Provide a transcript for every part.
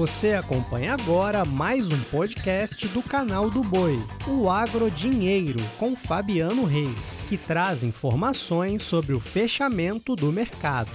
Você acompanha agora mais um podcast do canal do Boi, o Agro Dinheiro, com Fabiano Reis, que traz informações sobre o fechamento do mercado.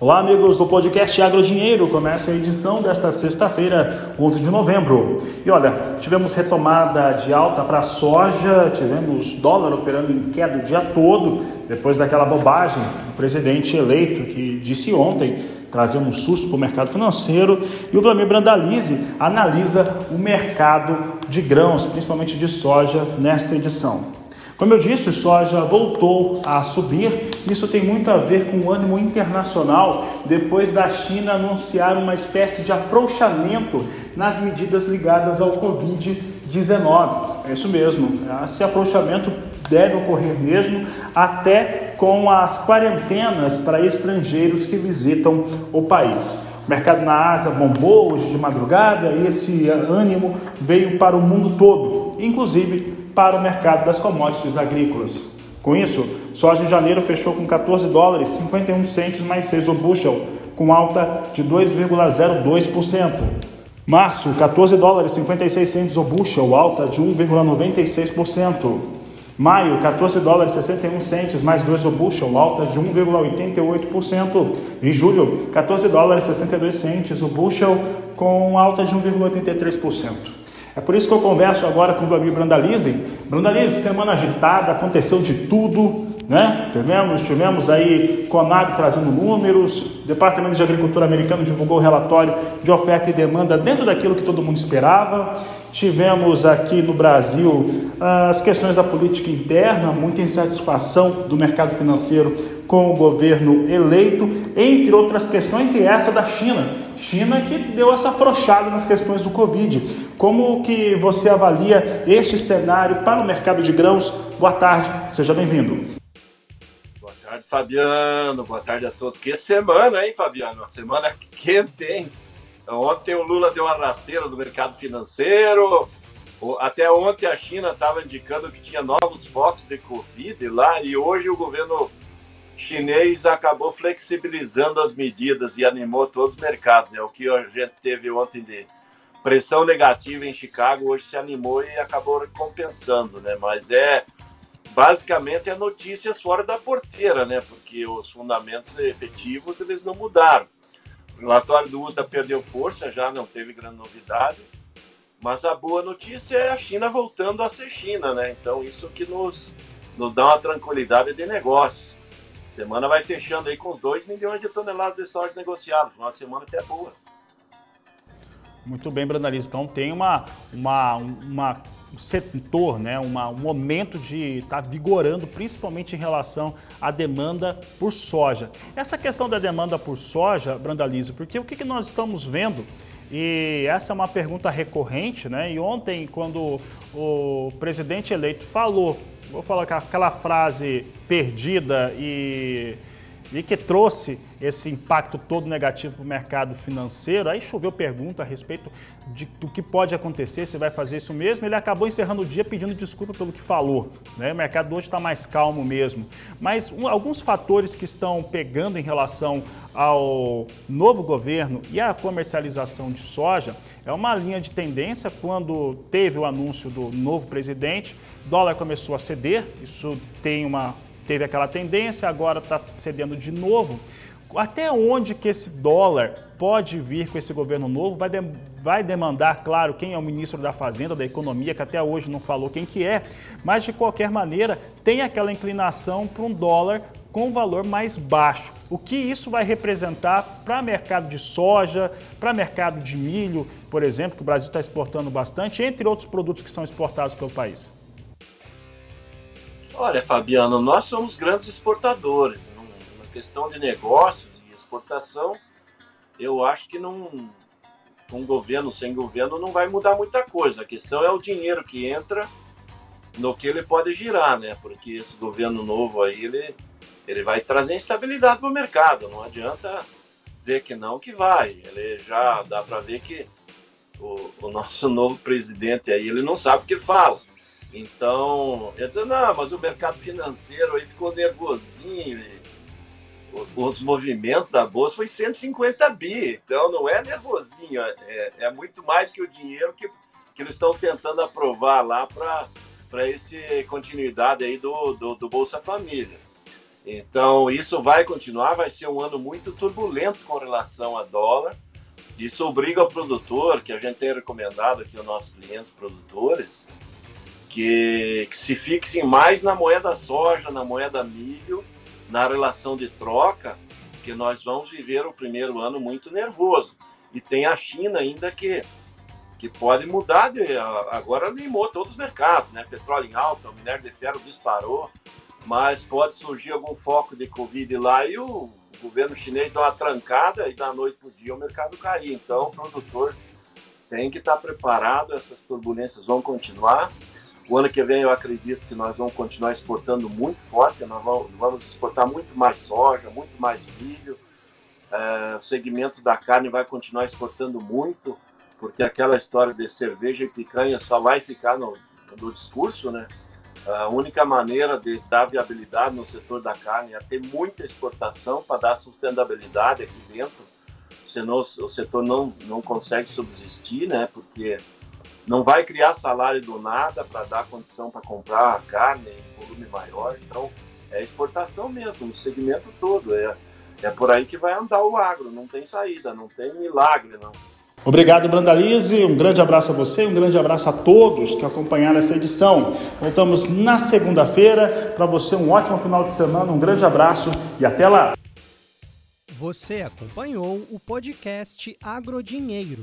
Olá, amigos do podcast Agro Dinheiro. Começa a edição desta sexta-feira, 11 de novembro. E olha, tivemos retomada de alta para a soja, tivemos dólar operando em queda o dia todo, depois daquela bobagem do presidente eleito que disse ontem trazer um susto para o mercado financeiro. E o Vlamir Brandalize analisa o mercado de grãos, principalmente de soja, nesta edição. Como eu disse, o soja voltou a subir. Isso tem muito a ver com o ânimo internacional depois da China anunciar uma espécie de afrouxamento nas medidas ligadas ao Covid-19. É isso mesmo. Esse afrouxamento deve ocorrer mesmo até com as quarentenas para estrangeiros que visitam o país. O mercado na Ásia bombou hoje de madrugada e esse ânimo veio para o mundo todo, inclusive para o mercado das commodities agrícolas. Com isso, soja em janeiro fechou com 14 dólares 51 centes mais 6 o bushel, com alta de 2,02%. Março, 14 dólares 56 centes o bushel, alta de 1,96%. Maio, 14 dólares 61 centes mais 2 o bushel, alta de 1,88%. E julho, 14 dólares 62 centes o bushel, com alta de 1,83%. É por isso que eu converso agora com o Vladimir Brandalize. Brandalize, semana agitada, aconteceu de tudo, né? Tivemos, tivemos aí Conab trazendo números, Departamento de Agricultura americano divulgou o relatório de oferta e demanda dentro daquilo que todo mundo esperava. Tivemos aqui no Brasil ah, as questões da política interna, muita insatisfação do mercado financeiro com o governo eleito, entre outras questões, e essa da China. China que deu essa afrouxada nas questões do Covid. Como que você avalia este cenário para o mercado de grãos? Boa tarde, seja bem-vindo. Boa tarde, Fabiano. Boa tarde a todos. Que semana, hein, Fabiano? Uma semana quente, hein? Ontem o Lula deu uma rasteira do mercado financeiro. Até ontem a China estava indicando que tinha novos focos de Covid lá e hoje o governo chinês acabou flexibilizando as medidas e animou todos os mercados. É o que a gente teve ontem de pressão negativa em Chicago, hoje se animou e acabou compensando, né? Mas é basicamente é notícias fora da porteira, né? Porque os fundamentos efetivos eles não mudaram. O relatório do USDA perdeu força, já não teve grande novidade. Mas a boa notícia é a China voltando a ser China, né? Então isso que nos, nos dá uma tranquilidade de negócio. Semana vai fechando aí com 2 milhões de toneladas de soja negociadas. Uma semana até boa. Muito bem, Brandaliz. Então tem uma, uma, uma um setor, né, uma, um momento de estar tá vigorando, principalmente em relação à demanda por soja. Essa questão da demanda por soja, Brandalize, porque o que, que nós estamos vendo e essa é uma pergunta recorrente, né? E ontem, quando o presidente eleito falou, vou falar aquela frase perdida e e que trouxe esse impacto todo negativo para o mercado financeiro. Aí choveu pergunta a respeito de, do que pode acontecer, se vai fazer isso mesmo. Ele acabou encerrando o dia pedindo desculpa pelo que falou. Né? O mercado hoje está mais calmo mesmo. Mas um, alguns fatores que estão pegando em relação ao novo governo e à comercialização de soja é uma linha de tendência. Quando teve o anúncio do novo presidente, dólar começou a ceder, isso tem uma teve aquela tendência, agora está cedendo de novo. Até onde que esse dólar pode vir com esse governo novo? Vai, de, vai demandar, claro, quem é o ministro da Fazenda, da Economia, que até hoje não falou quem que é, mas de qualquer maneira tem aquela inclinação para um dólar com valor mais baixo. O que isso vai representar para mercado de soja, para mercado de milho, por exemplo, que o Brasil está exportando bastante, entre outros produtos que são exportados pelo país? Olha, Fabiano, nós somos grandes exportadores. Na questão de negócios e exportação, eu acho que não, com governo, sem governo, não vai mudar muita coisa. A questão é o dinheiro que entra no que ele pode girar, né? Porque esse governo novo aí, ele, ele vai trazer instabilidade para o mercado. Não adianta dizer que não, que vai. Ele já dá para ver que o, o nosso novo presidente aí, ele não sabe o que fala. Então, eu disse, não, mas o mercado financeiro aí ficou nervosinho. os movimentos da bolsa foi 150 bi, então não é nervosinho, é, é muito mais que o dinheiro que, que eles estão tentando aprovar lá para essa continuidade aí do, do, do Bolsa Família. Então, isso vai continuar, vai ser um ano muito turbulento com relação a dólar. Isso obriga o produtor, que a gente tem recomendado aqui aos nossos clientes produtores, que, que se fixem mais na moeda soja, na moeda milho, na relação de troca, que nós vamos viver o primeiro ano muito nervoso. E tem a China ainda que, que pode mudar, de, agora limou todos os mercados, né? Petróleo em alta, minério de ferro disparou, mas pode surgir algum foco de Covid lá e o governo chinês dá uma trancada e da noite para o dia o mercado cair. Então o produtor tem que estar preparado, essas turbulências vão continuar. O ano que vem eu acredito que nós vamos continuar exportando muito forte, nós vamos exportar muito mais soja, muito mais milho. É, o segmento da carne vai continuar exportando muito, porque aquela história de cerveja e picanha só vai ficar no, no discurso, né? A única maneira de dar viabilidade no setor da carne é ter muita exportação para dar sustentabilidade aqui dentro, senão o setor não, não consegue subsistir, né? Porque não vai criar salário do nada para dar condição para comprar a carne em volume maior. Então, é exportação mesmo, no segmento todo. É, é por aí que vai andar o agro, não tem saída, não tem milagre, não. Obrigado, Brandalize. Um grande abraço a você, um grande abraço a todos que acompanharam essa edição. Voltamos na segunda-feira. Para você, um ótimo final de semana, um grande abraço e até lá. Você acompanhou o podcast Agrodinheiro.